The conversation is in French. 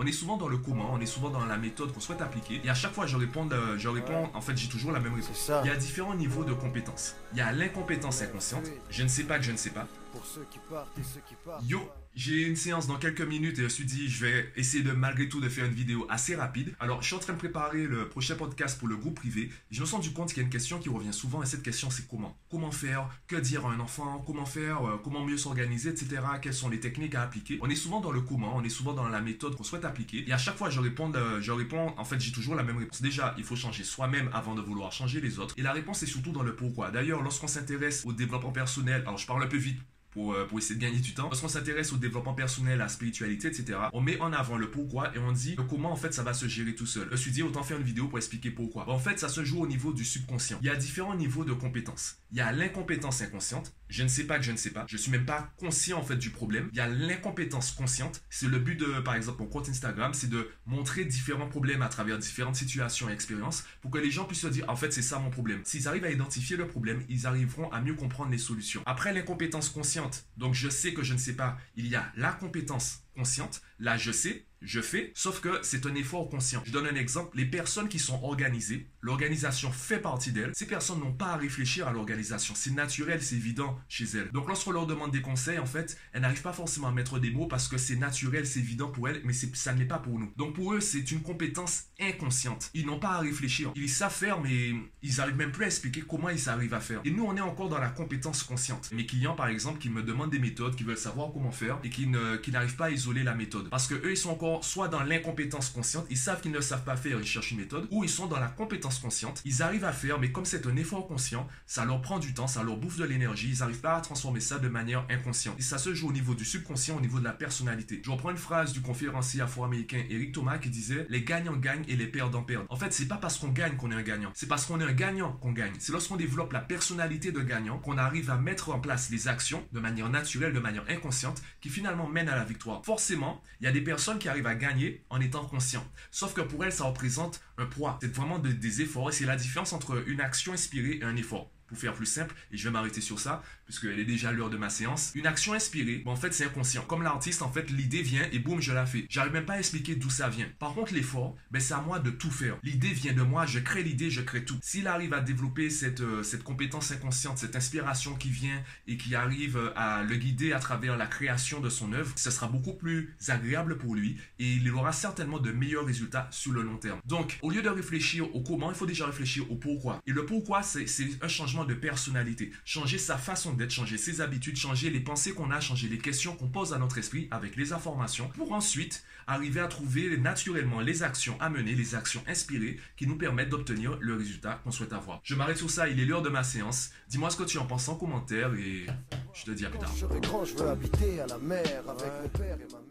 On est souvent dans le comment, on est souvent dans la méthode qu'on souhaite appliquer. Et à chaque fois, je réponds, je réponds en fait, j'ai toujours la même réponse. Il y a différents niveaux de compétences. Il y a l'incompétence inconsciente. Je ne sais pas que je ne sais pas. Pour ceux qui partent et ceux qui partent. Yo, j'ai une séance dans quelques minutes et je me suis dit, je vais essayer de malgré tout de faire une vidéo assez rapide. Alors, je suis en train de préparer le prochain podcast pour le groupe privé. Je me suis rendu compte qu'il y a une question qui revient souvent et cette question, c'est comment? Comment faire? Que dire à un enfant? Comment faire? Euh, Comment mieux s'organiser, etc. Quelles sont les techniques à appliquer? On est souvent dans le comment, on est souvent dans la méthode qu'on souhaite appliquer. Et à chaque fois, je réponds, je réponds, en fait, j'ai toujours la même réponse. Déjà, il faut changer soi-même avant de vouloir changer les autres. Et la réponse est surtout dans le pourquoi. D'ailleurs, lorsqu'on s'intéresse au développement personnel, alors je parle un peu vite pour, euh, pour, essayer de gagner du temps. Lorsqu'on s'intéresse au développement personnel, à la spiritualité, etc., on met en avant le pourquoi et on dit comment en fait ça va se gérer tout seul. Je me suis dit autant faire une vidéo pour expliquer pourquoi. En fait, ça se joue au niveau du subconscient. Il y a différents niveaux de compétences. Il y a l'incompétence inconsciente. Je ne sais pas que je ne sais pas. Je suis même pas conscient en fait du problème. Il y a l'incompétence consciente. C'est le but de, par exemple, mon compte Instagram, c'est de montrer différents problèmes à travers différentes situations et expériences pour que les gens puissent se dire en fait c'est ça mon problème. S'ils arrivent à identifier le problème, ils arriveront à mieux comprendre les solutions. Après l'incompétence consciente, donc je sais que je ne sais pas, il y a la compétence consciente. Là, je sais, je fais, sauf que c'est un effort conscient. Je donne un exemple. Les personnes qui sont organisées, l'organisation fait partie d'elles. Ces personnes n'ont pas à réfléchir à l'organisation. C'est naturel, c'est évident chez elles. Donc lorsqu'on leur demande des conseils, en fait, elles n'arrivent pas forcément à mettre des mots parce que c'est naturel, c'est évident pour elles, mais ça ne l'est pas pour nous. Donc pour eux, c'est une compétence inconsciente. Ils n'ont pas à réfléchir. Ils savent faire, mais ils n'arrivent même plus à expliquer comment ils arrivent à faire. Et nous, on est encore dans la compétence consciente. Mes clients, par exemple, qui me demandent des méthodes, qui veulent savoir comment faire et qui n'arrivent pas à isoler la méthode. Parce que eux, ils sont encore soit dans l'incompétence consciente, ils savent qu'ils ne savent pas faire, ils cherchent une méthode, ou ils sont dans la compétence consciente, ils arrivent à faire, mais comme c'est un effort conscient, ça leur prend du temps, ça leur bouffe de l'énergie, ils n'arrivent pas à transformer ça de manière inconsciente. Et ça se joue au niveau du subconscient, au niveau de la personnalité. Je reprends une phrase du conférencier afro-américain Eric Thomas qui disait Les gagnants gagnent et les perdants perdent. En fait, c'est pas parce qu'on gagne qu'on est un gagnant, c'est parce qu'on est un gagnant qu'on gagne. C'est lorsqu'on développe la personnalité de gagnant qu'on arrive à mettre en place les actions de manière naturelle, de manière inconsciente, qui finalement mènent à la victoire. Forcément, il y a des personnes qui arrivent à gagner en étant conscient. Sauf que pour elles, ça représente un poids. C'est vraiment des efforts et c'est la différence entre une action inspirée et un effort pour faire plus simple, et je vais m'arrêter sur ça, puisqu'elle est déjà l'heure de ma séance. Une action inspirée, en fait, c'est inconscient. Comme l'artiste, en fait, l'idée vient et boum, je la fais. J'arrive même pas à expliquer d'où ça vient. Par contre, l'effort, ben, c'est à moi de tout faire. L'idée vient de moi, je crée l'idée, je crée tout. S'il arrive à développer cette, euh, cette compétence inconsciente, cette inspiration qui vient et qui arrive à le guider à travers la création de son œuvre, ce sera beaucoup plus agréable pour lui et il aura certainement de meilleurs résultats sur le long terme. Donc, au lieu de réfléchir au comment, il faut déjà réfléchir au pourquoi. Et le pourquoi, c'est un changement de personnalité, changer sa façon d'être, changer ses habitudes, changer les pensées qu'on a, changer les questions qu'on pose à notre esprit avec les informations pour ensuite arriver à trouver naturellement les actions à mener, les actions inspirées qui nous permettent d'obtenir le résultat qu'on souhaite avoir. Je m'arrête sur ça, il est l'heure de ma séance. Dis-moi ce que tu en penses en commentaire et je te dis à plus tard. Je veux habiter à la mer avec mon père et ma